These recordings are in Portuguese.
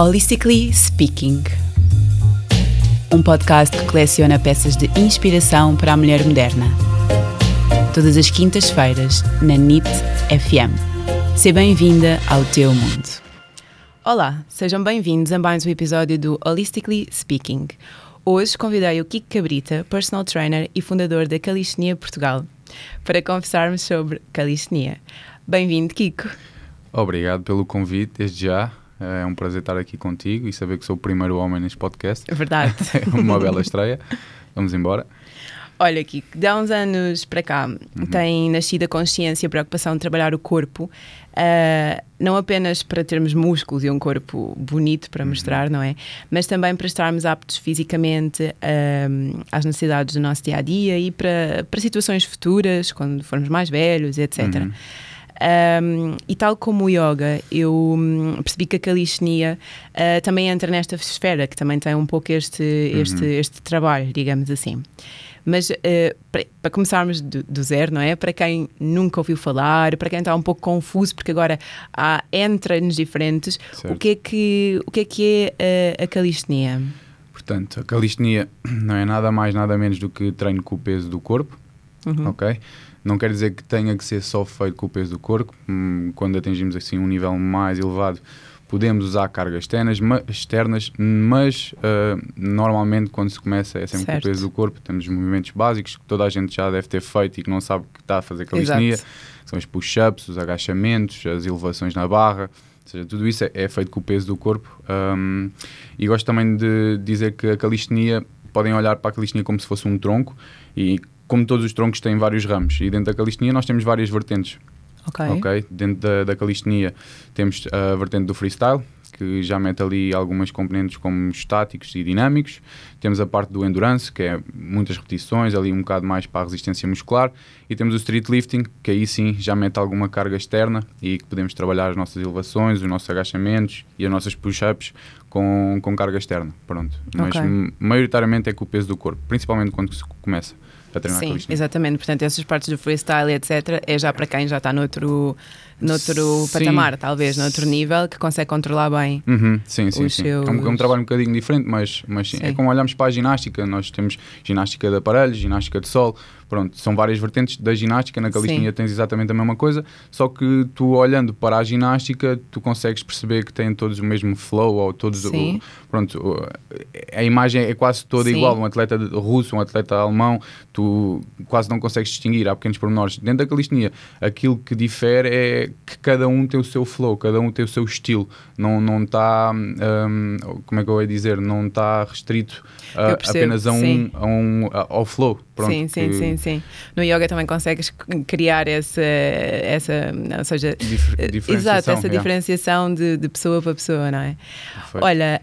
Holistically Speaking. Um podcast que coleciona peças de inspiração para a mulher moderna. Todas as quintas-feiras, na NIT FM. Seja bem-vinda ao teu mundo. Olá, sejam bem-vindos a mais um episódio do Holistically Speaking. Hoje convidei o Kiko Cabrita, personal trainer e fundador da Calistenia Portugal, para conversarmos sobre calistenia. Bem-vindo, Kiko. Obrigado pelo convite, desde já. É um prazer estar aqui contigo e saber que sou o primeiro homem neste podcast. É verdade. É uma bela estreia. Vamos embora. Olha, Kiko, de há uns anos para cá uhum. tem nascido a consciência e a preocupação de trabalhar o corpo, uh, não apenas para termos músculos e um corpo bonito para uhum. mostrar, não é? Mas também para estarmos aptos fisicamente uh, às necessidades do nosso dia a dia e para, para situações futuras, quando formos mais velhos, etc. Uhum. Um, e tal como o yoga, eu hum, percebi que a calistenia uh, também entra nesta esfera, que também tem um pouco este, uhum. este, este trabalho, digamos assim. Mas uh, para, para, começarmos do, do, zero, não é? Para quem nunca ouviu falar, para quem está um pouco confuso, porque agora há N treinos diferentes, o que, é que, o que é que é a, a calistenia? Portanto, a calistenia não é nada mais, nada menos do que treino com o peso do corpo, uhum. ok? Não quer dizer que tenha que ser só feito com o peso do corpo. Hum, quando atingimos assim um nível mais elevado, podemos usar cargas externas, externas mas uh, normalmente quando se começa é sempre certo. com o peso do corpo. Temos movimentos básicos que toda a gente já deve ter feito e que não sabe que está a fazer calistenia. São os push-ups, os agachamentos, as elevações na barra. Ou seja, tudo isso é, é feito com o peso do corpo. Um, e gosto também de dizer que a calistenia, podem olhar para a calistenia como se fosse um tronco e como todos os troncos têm vários ramos e dentro da calistenia nós temos várias vertentes. Ok. okay? Dentro da, da calistenia temos a vertente do freestyle, que já mete ali algumas componentes como estáticos e dinâmicos. Temos a parte do endurance, que é muitas repetições, ali um bocado mais para a resistência muscular. E temos o street lifting, que aí sim já mete alguma carga externa e que podemos trabalhar as nossas elevações, os nossos agachamentos e as nossas push-ups com, com carga externa. Pronto. Mas okay. maioritariamente é com o peso do corpo, principalmente quando se começa a treinar Sim, exatamente. Portanto, essas partes do freestyle, etc., é já para quem já está noutro, noutro sim. patamar, talvez, noutro nível, que consegue controlar bem. Uhum. Sim, sim, sim. Seus... É, um, é, um, trabalho um bocadinho diferente, mas, mas sim. é como olhamos para a ginástica. Nós temos ginástica de aparelhos, ginástica de sol, Pronto, são várias vertentes da ginástica, na calistenia tens exatamente a mesma coisa, só que tu olhando para a ginástica, tu consegues perceber que têm todos o mesmo flow, ou todos Sim. o, pronto, a imagem é quase toda Sim. igual, um atleta russo, um atleta alemão, tu quase não consegues distinguir, há pequenos pormenores. Dentro da calistenia, aquilo que difere é que cada um tem o seu flow, cada um tem o seu estilo, não não está, um, como é que eu ia dizer, não está restrito a, apenas a um, a um, ao flow. Pronto, sim, sim, que... sim, sim. No yoga também consegues criar essa, essa ou seja, Dif exato, essa diferenciação de, de, pessoa para pessoa, não é? Perfeito. Olha,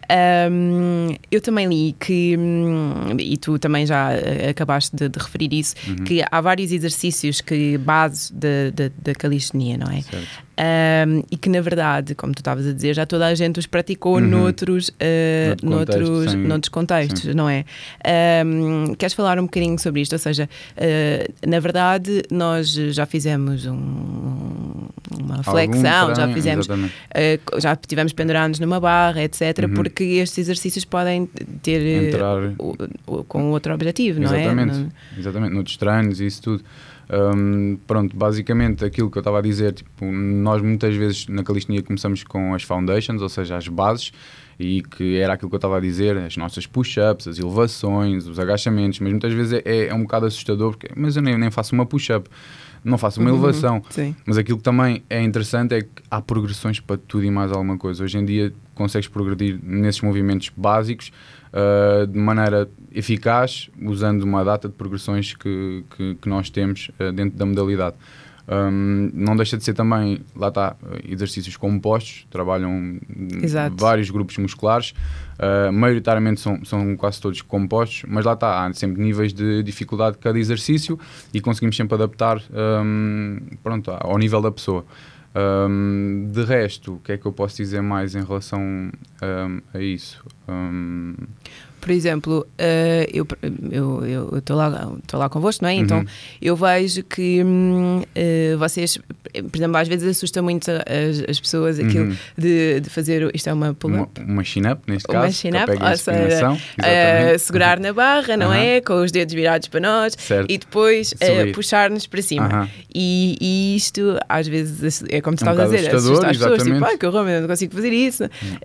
um, eu também li que, hum, e tu também já eh, acabaste de, de referir isso, uhum. que há vários exercícios que base da calistenia, não é? Certo. Um, e que na verdade, como tu estavas a dizer, já toda a gente os praticou uhum. noutros, uh, noutros, sem... noutros contextos, Sim. não é? Um, queres falar um bocadinho sobre isto? Ou seja, uh, na verdade, nós já fizemos um, uma flexão, já fizemos, uh, já tivemos pendurados numa barra, etc., uhum. porque estes exercícios podem ter Entrar... com outro objetivo, não exatamente. é? Exatamente, exatamente, noutros treinos e isso tudo. Um, pronto, basicamente aquilo que eu estava a dizer, tipo, nós muitas vezes na calistenia começamos com as foundations, ou seja, as bases, e que era aquilo que eu estava a dizer, as nossas push-ups, as elevações, os agachamentos, mas muitas vezes é, é um bocado assustador, porque, mas eu nem, nem faço uma push-up, não faço uma uhum, elevação. Sim. Mas aquilo que também é interessante é que há progressões para tudo e mais alguma coisa. Hoje em dia consegues progredir nesses movimentos básicos uh, de maneira eficaz, usando uma data de progressões que, que, que nós temos uh, dentro da modalidade. Um, não deixa de ser também, lá está, exercícios compostos, trabalham Exato. vários grupos musculares, uh, maioritariamente são, são quase todos compostos, mas lá está, há sempre níveis de dificuldade de cada exercício e conseguimos sempre adaptar um, pronto, ao nível da pessoa. Um, de resto, o que é que eu posso dizer mais em relação um, a isso? Um... por exemplo, uh, eu estou lá, tô lá convosco, não é? Então uhum. eu vejo que uh, vocês, por exemplo, às vezes assusta muito as, as pessoas aquilo uhum. de, de, fazer. Isto é uma pull-up? Uma, uma chin-up, neste caso. Uma chin-up, ou seja, uh, segurar na barra, não uhum. é? Com os dedos virados para nós certo. e depois puxar-nos para cima. E, e, isto, às vezes, é como tu é um estavas a dizer, assusta as pessoas, tipo, ah, que horror, eu não consigo fazer isso. Uhum.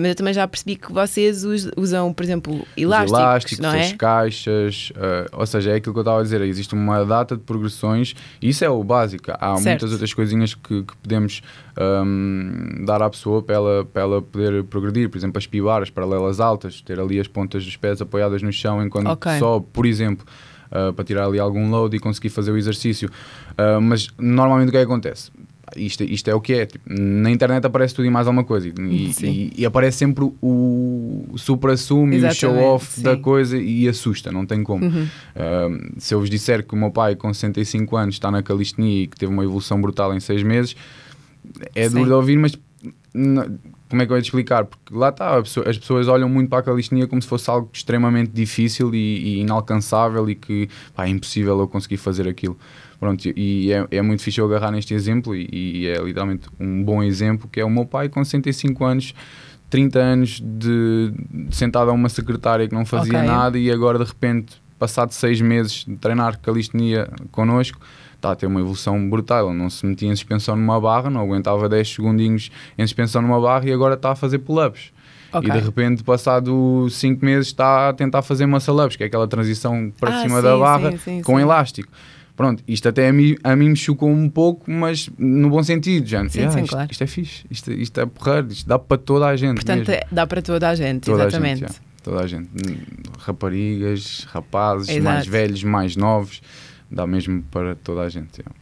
mas eu também já percebi que vocês usam, por exemplo, elásticos, elásticos não é? as caixas, uh, ou seja, é aquilo que eu estava a dizer, existe uma data de progressões e isso é o básico. Há certo. muitas outras coisinhas que, que podemos um, dar à pessoa para ela, para ela poder progredir, por exemplo, as pibar, as paralelas altas, ter ali as pontas dos pés apoiadas no chão enquanto okay. sobe, por exemplo. Uh, para tirar ali algum load e conseguir fazer o exercício. Uh, mas normalmente o que, é que acontece? Isto, isto é o que é. Tipo, na internet aparece tudo e mais alguma coisa. E, e, e aparece sempre o supra-sumo e o show-off da coisa e assusta, não tem como. Uhum. Uh, se eu vos disser que o meu pai, com 65 anos, está na calistenia e que teve uma evolução brutal em 6 meses, é duro de ouvir, mas como é que eu ia te explicar? Porque lá está, as pessoas olham muito para a calistenia como se fosse algo extremamente difícil e, e inalcançável e que pá, é impossível eu conseguir fazer aquilo. Pronto, e é, é muito difícil agarrar neste exemplo e, e, é literalmente um bom exemplo que é o meu pai com 65 anos 30 anos de, de sentado a uma secretária que não fazia okay. nada e agora de repente passado seis meses de treinar calistenia connosco está a ter uma evolução brutal. Ele não se metia em suspensão numa barra, não aguentava 10 segundinhos em suspensão numa barra e agora está a fazer pull-ups. Okay. E de repente, passado 5 meses, está a tentar fazer muscle-ups, que é aquela transição para ah, cima sim, da barra sim, sim, com elástico. Pronto, isto até a mim, a mim me chocou um pouco, mas no bom sentido, já. Sim, yeah, sim, isto, claro. isto é fixe, isto, isto é porreiro, isto dá para toda a gente. Portanto, mesmo. dá para toda a gente, toda exatamente. A gente, toda a gente. Raparigas, rapazes, Exato. mais velhos, mais novos, dá mesmo para toda a gente. Yeah.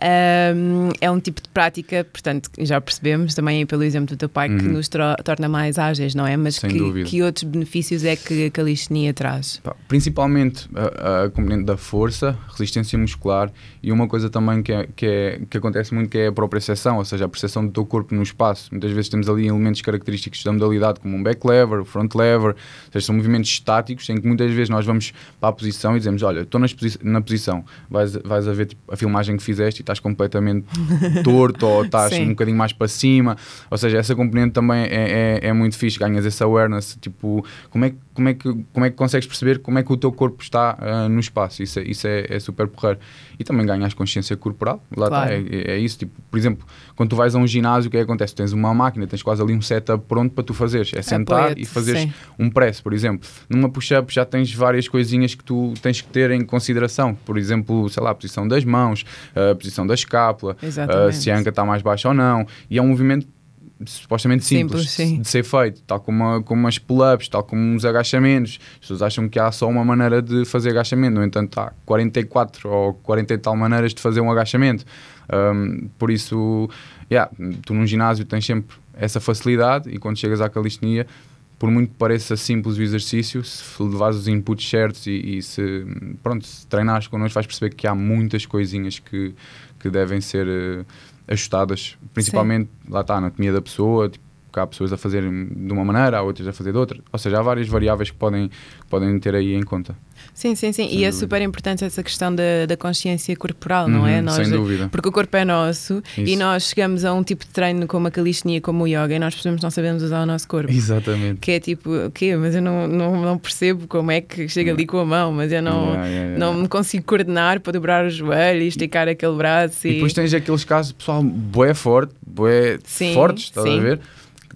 Um, é um tipo de prática, portanto, já percebemos também pelo exemplo do teu pai, uhum. que nos torna mais ágeis, não é? Mas que, que outros benefícios é que a calistenia traz? Principalmente a, a, componente da força, resistência muscular e uma coisa também que, é, que, é, que acontece muito que é a própria percepção, ou seja, a percepção do teu corpo no espaço. Muitas vezes temos ali elementos característicos da modalidade, como um back lever, front lever, ou seja, são movimentos estáticos em que muitas vezes nós vamos para a posição e dizemos: Olha, estou na posição, vais, vais a ver tipo, a filmagem que fizeste estás completamente torto ou estás um bocadinho mais para cima. Ou seja, essa componente também é, é, é, muito fixe, ganhas esse awareness, tipo, como é, como, é que, como é que consegues perceber como é que o teu corpo está uh, no espaço? Isso, é, isso é, é super porreiro. E também ganhas consciência corporal, lá claro. está, é, é, isso. Tipo, por exemplo, quando tu vais a um ginásio, o que é que acontece? Tens uma máquina, tens quase ali um setup pronto para tu fazeres. É sentar e fazeres um press, por exemplo. Numa push-up já tens várias coisinhas que tu tens que ter em consideração. Por exemplo, sei lá, a posição das mãos, a posição posição da escápula, uh, se a anca está mais baixa ou não. E é um movimento supostamente simples, simples de ser feito, tal como, como umas pull-ups, tal como uns agachamentos. As pessoas acham que há só uma maneira de fazer agachamento, no entanto, há 44 ou 40 e tal maneiras de fazer um agachamento. Um, por isso, yeah, tu num ginásio tens sempre essa facilidade e quando chegas à calistenia por muito que pareça simples o exercício, se levares os inputs certos e, e se, pronto, se treinares connosco, vais perceber que há muitas coisinhas que, que devem ser uh, ajustadas, principalmente, Sim. lá está, a anatomia da pessoa, tipo, há pessoas a fazerem de uma maneira, há outras a fazer de outra. Ou seja, há várias variáveis que podem, podem ter aí em conta. Sim, sim, sim. e é super importante essa questão da, da consciência corporal, uhum, não é? Uhum, nós, sem dúvida. Porque o corpo é nosso Isso. e nós chegamos a um tipo de treino como a calistenia, como o yoga, e nós percebemos não sabemos usar o nosso corpo. Exatamente. Que é tipo, o quê? Mas eu não, não, não percebo como é que chega ali com a mão, mas eu não, yeah, yeah, yeah. não me consigo coordenar para dobrar o joelho e esticar aquele braço. E, e depois tens aqueles casos, pessoal, boé forte, boé fortes, estás sim. a ver?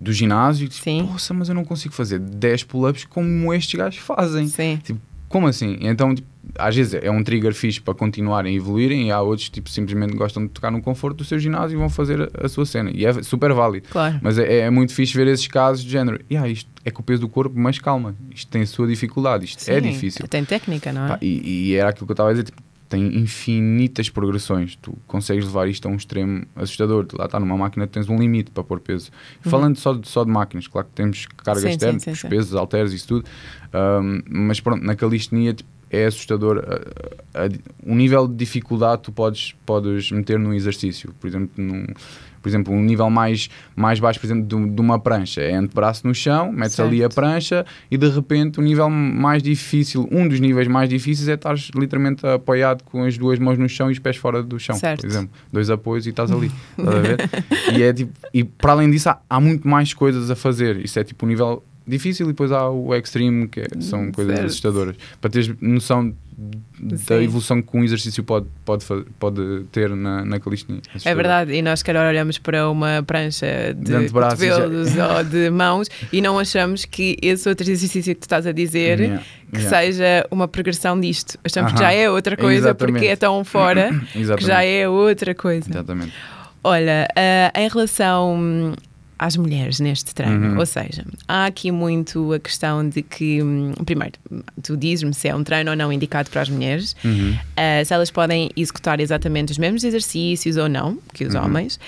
Do ginásio, tipo, Sim. poxa, mas eu não consigo fazer 10 pull-ups como estes gajos fazem. Sim. Tipo, como assim? Então, tipo, às vezes é um trigger fixe para continuarem a evoluírem e há outros tipo simplesmente gostam de tocar no conforto do seu ginásio e vão fazer a, a sua cena. E é super válido. Claro. Mas é, é, muito fixe ver esses casos de género. E ah, isto é com o peso do corpo, mas calma, isto tem a sua dificuldade, isto é Sim, é difícil. Tem técnica, não é? Pá, e, e, era aquilo que eu estava a dizer, tipo, tem infinitas progressões. Tu consegues levar isto a um extremo assustador. Lá está, numa máquina tens um limite para pôr peso. Uhum. Falando só de, só de máquinas, claro que temos carga externa, sim, sim, pesos, halteres, isso tudo. Um, mas pronto, na calistenia tipo, é assustador a, a, a, o nível de dificuldade que tu podes, podes meter num exercício. Por exemplo, num, Por exemplo, um nível mais, mais baixo, por exemplo, de, de uma prancha é antebraço no chão, metes certo. ali a prancha e de repente o nível mais difícil, um dos níveis mais difíceis é estar literalmente apoiado com as duas mãos no chão e os pés fora do chão, certo. por exemplo. Dois apoios e estás ali. estás a ver? e, é, tipo, e para além disso, há, há muito mais coisas a fazer. Isso é tipo o um nível difícil e depois há o extreme, que é, são coisas certo. assustadoras. Para teres noção da evolução que um exercício pode, pode, pode ter na, na calistenia. É verdade, e nós se calhar olhamos para uma prancha de, de cotovelos ou de mãos e não achamos que esse outro exercício que tu estás a dizer yeah. que yeah. seja uma progressão disto. Achamos uh -huh. que já é outra coisa Exatamente. porque é tão fora que já é outra coisa. Exatamente. Olha, uh, em relação às mulheres neste treino. Uhum. Ou seja, há aqui muito a questão de que, hum, primeiro, tu dizes-me se é um treino ou não indicado para as mulheres, uhum. uh, se elas podem executar exatamente os mesmos exercícios ou não que os uhum. homens,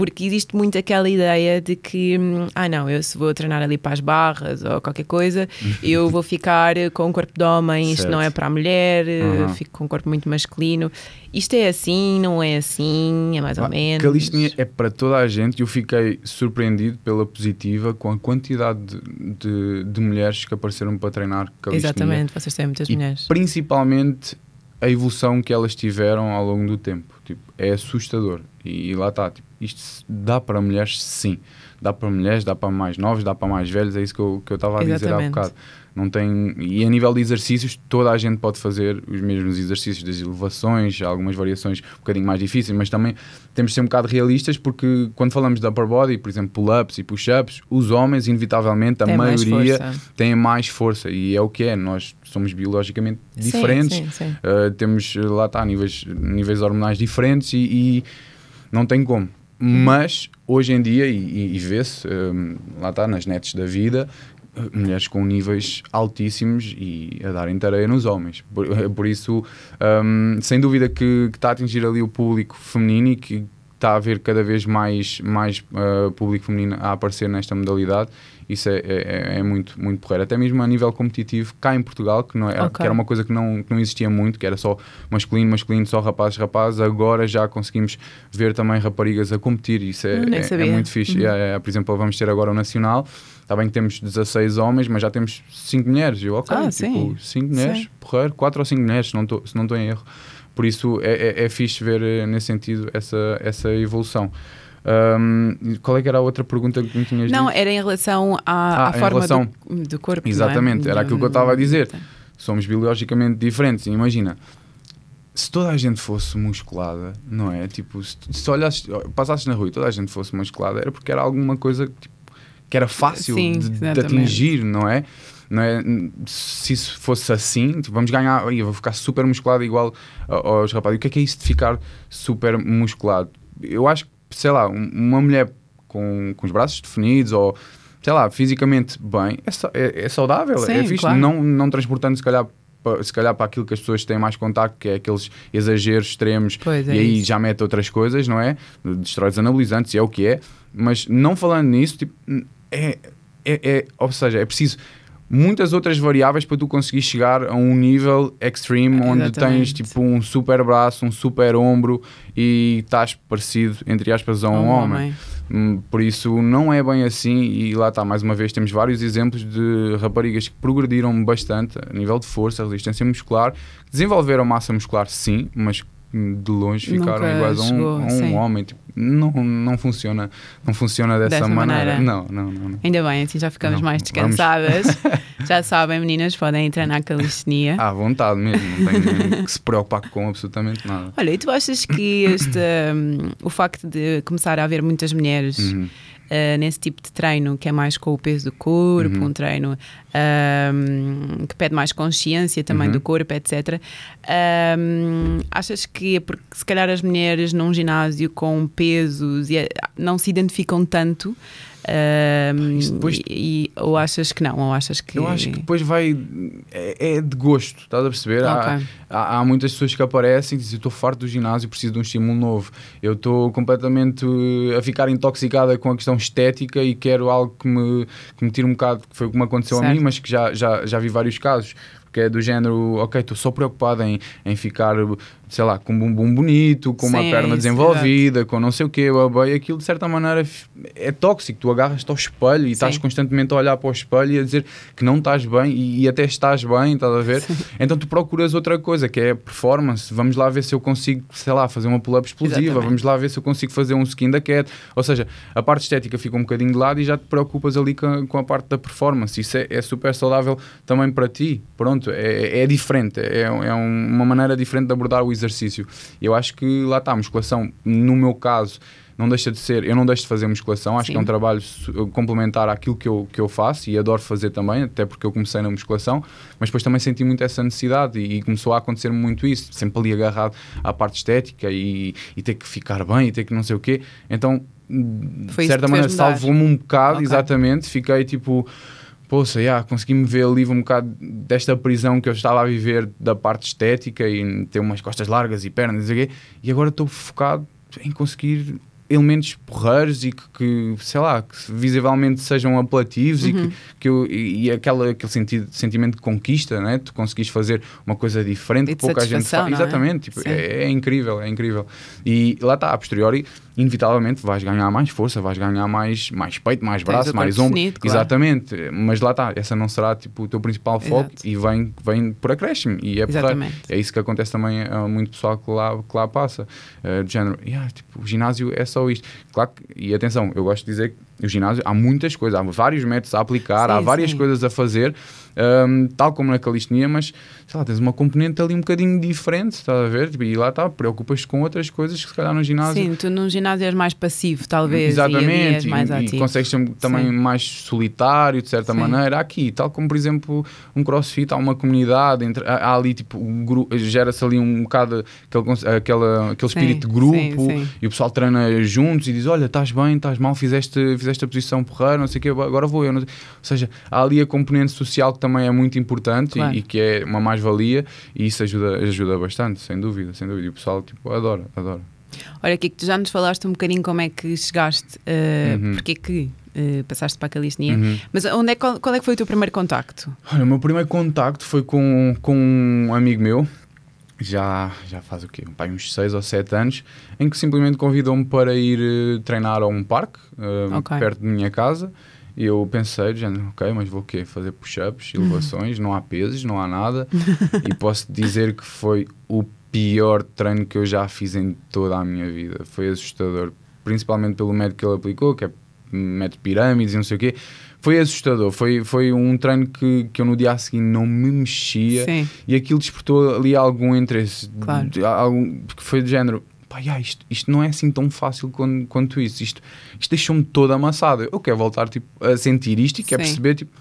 porque existe muito aquela ideia de que, hum, ah, não, eu se vou treinar ali para as barras ou qualquer coisa, eu vou ficar com um corpo de homem, certo. isto não é para a mulher, uhum. fico com um corpo muito masculino. Isto é assim, não é assim, é mais ou menos. Calistenia é para toda a gente e eu fiquei surpreendido pela positiva com a quantidade de, de, de mulheres que apareceram para treinar calistenia. Exatamente, vocês têm muitas e mulheres. Principalmente a evolução que elas tiveram ao longo do tempo. Tipo, é assustador. E, e lá está, tipo, isto dá para mulheres sim. Dá para mulheres, dá para mais novos, dá para mais velhos, é isso que eu, que eu estava a dizer há bocado. Não tem, e a nível de exercícios, toda a gente pode fazer os mesmos exercícios das elevações, algumas variações um bocadinho mais difíceis, mas também temos de ser um bocado realistas porque quando falamos de upper body, por exemplo, pull-ups e push-ups, os homens, inevitavelmente, a tem maioria mais tem mais força e é o que é. Nós somos biologicamente diferentes, sim, sim, sim. Uh, temos lá está, níveis, níveis hormonais diferentes e, e não tem como. Mas hoje em dia, e, e vê-se, um, lá está, nas nets da vida, mulheres com níveis altíssimos e a darem tareia nos homens. Por, por isso, um, sem dúvida que, que, está a atingir ali o público feminino e que está a haver cada vez mais, mais uh, público feminino a aparecer nesta modalidade. Isso é, é, é, muito, muito porreiro. Até mesmo a nível competitivo, cá em Portugal, que, não é, okay. que era uma coisa que não, que não existia muito, que era só masculino, masculino, só rapazes, rapazes, agora já conseguimos ver também raparigas a competir. Isso é, é, é, muito fixe. Uhum. É, por exemplo, vamos ter agora o Nacional. Está bem que temos 16 homens, mas já temos 5 mulheres. Eu, ok, ah, tipo, 5 mulheres, porreiro, 4 ou 5 mulheres, se não estou em erro. Por isso é, é, é fixe ver eh, nesse sentido essa, essa evolução. Um, qual é que era a outra pergunta que me tinhas Não, dito? era em relação à, ah, à forma relação... do, do, corpo. É? Exatamente, é? era aquilo que eu estava a dizer. Somos biologicamente diferentes. Imagina, se toda a gente fosse musculada, não é? Tipo, se, se olhasses, passasses na rua e toda a gente fosse musculada, era porque era alguma coisa tipo, que era fácil Sim, de, de, atingir, não é? não é? Se isso fosse assim, tipo, vamos ganhar, eu vou ficar super musculado igual aos rapazes. O que é que é isso de ficar super musculado? Eu acho que, sei lá, uma mulher com, com os braços definidos ou, sei lá, fisicamente bem, é, é, é saudável, é Sim, é fixe, claro. não, não transportando se calhar se calhar para aquilo que as pessoas têm mais contacto, que é aqueles exageros extremos, é e aí isso. já mete outras coisas, não é? Destrói os anabolizantes, e é o que é. Mas não falando nisso, tipo, é, é, é, ou seja, é preciso muitas outras variáveis para tu conseguir chegar a um nível extreme onde tens tipo um super braço, um super ombro e estás parecido, entre aspas, a um, um homem. homem. Hum, por isso não é bem assim e lá está, mais uma vez temos vários exemplos de raparigas que progrediram bastante a nível de força, resistência muscular, desenvolveram massa muscular sim, mas de longe ficaram Nunca iguais a um, chegou, a um homem. Tipo, não, não funciona, não funciona dessa, dessa maneira. maneira. Não, não, não, não, Ainda bem, assim já ficamos não, mais descansadas. já sabem, meninas, podem entrar na calistenia. À vontade mesmo, não tem que se preocupar com absolutamente nada. Olha, e tu achas que este, um, o facto de começar a haver muitas mulheres uhum uh, nesse tipo de treino que é mais com o peso do corpo, uhum. um treino um, que pede mais consciência também uhum. do corpo, etc. Um, achas que é porque se calhar as mulheres num ginásio com pesos eh, não se identificam tanto um, depois... e, ou achas que não? Ou achas que... Eu acho que depois vai. É, é de gosto, estás a perceber? Okay. Há, há, há, muitas pessoas que aparecem e dizem: estou farto do ginásio, preciso de um estímulo novo. Eu estou completamente a ficar intoxicada com a questão estética e quero algo que me, que me tire um bocado, que foi o que me aconteceu certo. a mim, mas que já, já, já vi vários casos porque é do género, ok, estou só preocupado em, em ficar sei lá, com um bumbum bonito, com uma Sim, perna desenvolvida, com não sei o quê, e aquilo de certa maneira é tóxico. Tu agarras-te ao espelho e estás Sim. constantemente a olhar para o espelho e a dizer que não estás bem e, e até estás bem, estás a ver? Então tu procuras outra coisa que é performance. Vamos lá ver se eu consigo, sei lá, fazer uma pull-up explosiva, Exatamente. vamos lá ver se eu consigo fazer um skin da cat. Ou seja, a parte estética fica um bocadinho de lado e já te preocupas ali com a, com a parte da performance. Isso é, é super saudável também para ti. Pronto, é, é diferente, é, é uma maneira diferente de abordar o exercício. Eu acho que lá está, a musculação, no meu caso, não deixa de ser, eu não deixo de fazer musculação, acho Sim. que é um trabalho su- complementar àquilo que eu, que eu faço e adoro fazer também, até porque eu comecei na musculação, mas depois também senti muito essa necessidade e, e começou a acontecer muito isso, sempre ali agarrado à parte estética e, e ter que ficar bem e ter que não sei o quê. Então, Foi de certa maneira, salvou-me um bocado, Ok. exatamente, fiquei tipo poxa, yeah, consegui-me ver livre um bocado desta prisão que eu estava a viver da parte estética e ter umas costas largas e pernas, quê, e agora estou focado em conseguir elementos porreiros e que, que, sei lá, que visivelmente sejam apelativos e, Uhum. que, que eu, e, e aquela, aquele sentido, sentimento de conquista, né? tu conseguis fazer uma coisa diferente que pouca gente faz. é? Exatamente, tipo, é, é incrível, é incrível. E lá está, a posteriori, inevitavelmente vais ganhar mais força, vais ganhar mais, mais peito, mais Tens braço, mais ombro. definido, claro. Exatamente, mas lá está, essa não será tipo, o teu principal foco Exato. e vem, vem por acréscimo e é. É isso que acontece também a muito pessoal que lá, que lá passa. Uh, de género, "Yeah, tipo, o ginásio é só isto. Claro que, e atenção, eu gosto de dizer que o ginásio há muitas coisas, há vários métodos a aplicar, Sim, há várias sim. coisas a fazer, um, tal como na calistenia, mas sei lá, tens uma componente ali um bocadinho diferente, estás a ver? Tipo, E lá está, preocupas-te com outras coisas que se calhar no ginásio. Sim, tu num ginásio és mais passivo, talvez. E Exatamente, mais e, e ativo. consegues ser também Sim. mais solitário, de certa maneira. Aqui, tal como, por exemplo, um crossfit, há uma comunidade, entre, há, há ali, tipo, um gera-se ali um bocado aquele, aquela, aquele espírito de grupo e o pessoal treina juntos e diz: Olha, estás bem, estás mal, fizeste, fizeste a posição porreira, não sei o quê, agora vou eu. não sei." Ou seja, há ali a componente social que também é muito importante e- Claro. e, que é uma mais-valia e isso ajuda, ajuda bastante, sem dúvida, sem dúvida. E o pessoal, tipo, adora, adora. Olha, Kiko, tu já nos falaste um bocadinho como é que chegaste, uh, Uhum. porque é que uh, passaste para a calistenia. Uhum. Mas onde é, qual, qual é que foi o teu primeiro contacto? Olha, o meu primeiro contacto foi com, com um amigo meu, já, já faz o quê? Pai, uns 6 ou 7 anos, em que simplesmente convidou-me para ir eh, treinar a um parque, eh, Ok. perto de minha casa. E eu pensei, já, ok, mas vou o quê? Fazer push-ups, elevações, não há pesos, não há nada. e posso dizer que foi o pior treino que eu já fiz em toda a minha vida. Foi assustador, principalmente pelo método que ele aplicou, que é método pirâmides e não sei o quê. Foi assustador, foi, foi um treino que, que eu no dia a seguir não me mexia Sim. e aquilo despertou ali algum interesse. Claro. De- algum, porque foi do género, pá, já, isto, isto não é assim tão fácil quanto, quanto isso. Isto, isto deixou-me todo amassado. Eu quero voltar tipo, a sentir isto e quero Sim. perceber tipo,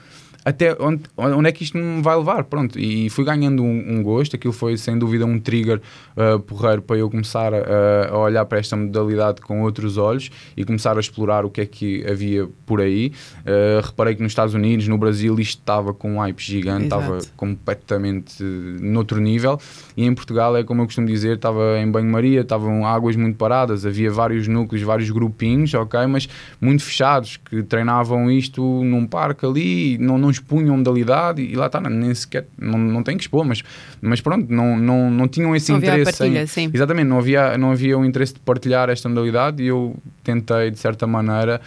até onde, onde é que isto me vai levar. Pronto, e fui ganhando um, um gosto. Aquilo foi sem dúvida um trigger uh, porreiro para eu começar a, a olhar para esta modalidade com outros olhos e começar a explorar o que é que havia por aí. Uh, reparei que nos Estados Unidos, no Brasil, isto estava com um hype gigante, Exato. estava completamente eh, noutro nível e em Portugal é como eu costumo dizer, estava em banho-maria, estavam águas muito paradas, havia vários núcleos, vários grupinhos, ok, mas muito fechados, que treinavam isto num parque ali, não, não expunham modalidade e lá está, nem sequer, não, não tem que expor, mas, mas pronto, não, não, não tinham esse Não a interesse partilha, em. Exatamente, não havia, não havia o interesse de partilhar esta modalidade e eu tentei, de certa maneira,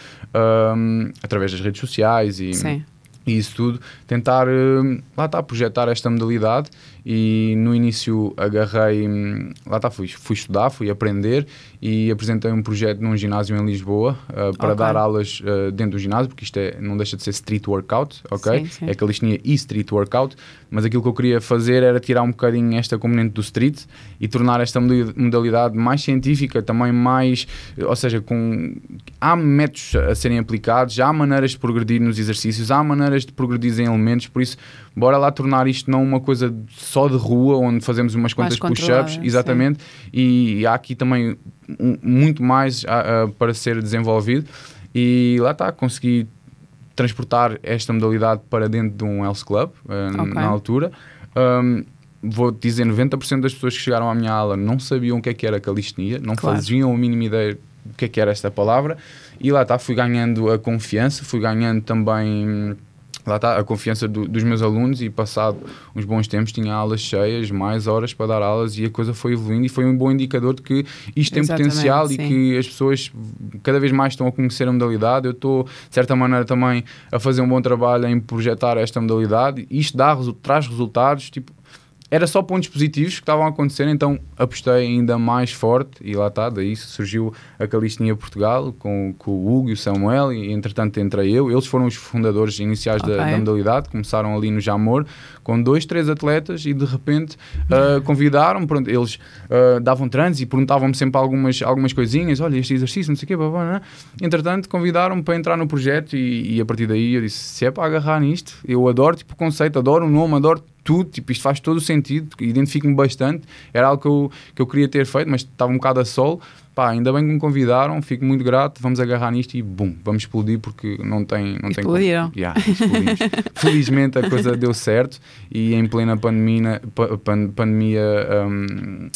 hum, através das redes sociais e, Sim. e isso tudo, tentar hum, lá está, projetar esta modalidade e no início agarrei, hum, lá está, fui, fui estudar, fui aprender e apresentei um projeto num ginásio em Lisboa uh, para Ok. dar aulas uh, dentro do ginásio, porque isto é, não deixa de ser street workout, ok? Sim, sim. É calistenia e street workout, mas aquilo que eu queria fazer era tirar um bocadinho esta componente do street e tornar esta modali- modalidade mais científica, também mais, ou seja, com há métodos a serem aplicados, há maneiras de progredir nos exercícios, há maneiras de progredir em elementos, por isso bora lá tornar isto não uma coisa só de rua, onde fazemos umas quantas push-ups, exatamente, e há aqui também um- muito mais ah, ah, para ser desenvolvido e lá está, consegui transportar esta modalidade para dentro de um Health Club uh, Ok. na altura. Um, vou dizer, 90% das pessoas que chegaram à minha aula não sabiam o que é que era calistenia, não Claro. faziam a mínima ideia do que é que era esta palavra. E lá está, fui ganhando a confiança, fui ganhando também lá está, a confiança do, dos meus alunos e passado uns bons tempos tinha aulas cheias, mais horas para dar aulas e a coisa foi evoluindo e foi um bom indicador de que isto tem Exatamente, potencial sim. e que as pessoas cada vez mais estão a conhecer a modalidade. Eu estou, de certa maneira, também a fazer um bom trabalho em projetar esta modalidade. Isto dá, traz resultados, tipo, era só pontos positivos que estavam a acontecer, então apostei ainda mais forte e lá está, daí surgiu a Calistenia Portugal com, com o Hugo e o Samuel e entretanto entrei eu, eles foram os fundadores iniciais da, Ok. da modalidade, começaram ali no Jamor com dois, três atletas e de repente ah, convidaram, pronto, eles ah, davam trans e perguntavam-me sempre algumas, algumas coisinhas, olha este exercício, não sei o quê, blá, blá, blá. entretanto convidaram-me para entrar no projeto e, e a partir daí eu disse, se é para agarrar nisto, eu adoro tipo, o conceito, adoro o nome, adoro tudo, tipo, isto faz todo o sentido, identifico-me bastante, era algo que eu, que eu queria ter feito, mas estava um bocado a sol, pá, ainda bem que me convidaram, fico muito grato, vamos agarrar nisto e bum, vamos explodir porque não tem... Não tem. Explodiram. Yeah, explodimos. Felizmente a coisa deu certo e em plena pandemia, pa- pan- pandemia hum,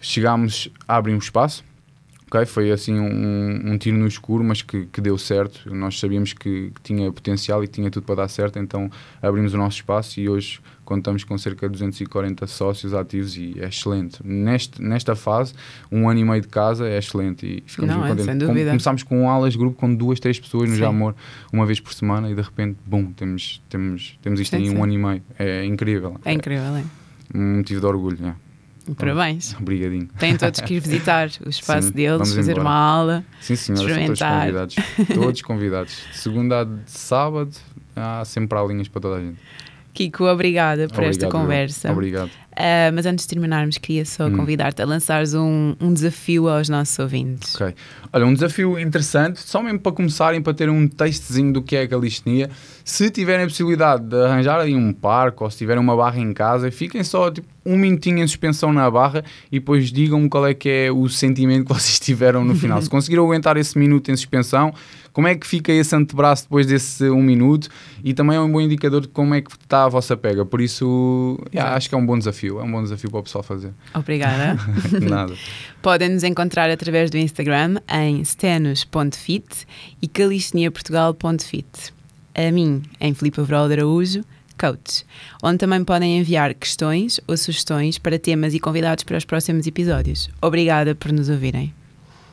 chegámos a abrir um espaço, ok? Foi assim um, um tiro no escuro, mas que, que deu certo. Nós sabíamos que, que tinha potencial e que tinha tudo para dar certo, então abrimos o nosso espaço e hoje contamos com cerca de 240 sócios ativos e é excelente. Neste, nesta fase, um ano e meio de casa é excelente e ficamos Não, muito é, contentes. Com-. Começámos com um aulas grupo com duas, três pessoas no Sim. Jamor uma vez por semana e de repente, bum, temos, temos, temos isto Sim, em sim. um ano e meio. É incrível. É incrível, é? um motivo de orgulho. é. Parabéns. Obrigadinho. Têm todos que ir visitar o espaço Sim, deles, fazer embora. uma aula. Sim, senhora, são todos Experimentar. convidados. Todos convidados. De segunda a de sábado, há sempre aulinhas para toda a gente. Kiko, obrigada por esta Obrigado, eu. conversa. Obrigado. Ah, mas antes de terminarmos, queria só Hum. convidar-te a lançares um, um desafio aos nossos ouvintes. Ok. Olha, um desafio interessante, só mesmo para começarem, para terem um testezinho do que é a calistenia. Se tiverem a possibilidade de arranjar aí um parque ou se tiverem uma barra em casa, fiquem só tipo, um minutinho em suspensão na barra e depois digam-me qual é que é o sentimento que vocês tiveram no final. se conseguiram aguentar esse minuto em suspensão, como é que fica esse antebraço depois desse um minuto e também é um bom indicador de como é que está a vossa pega. Por isso, yeah, acho que é um bom desafio. É um bom desafio para o pessoal fazer. Obrigada. Nada. Podem nos encontrar através do Instagram em stenos.fit e calisteniaportugal.fit. A mim, em Filipe de Araújo, coach, onde também podem enviar questões ou sugestões para temas e convidados para os próximos episódios. Obrigada por nos ouvirem.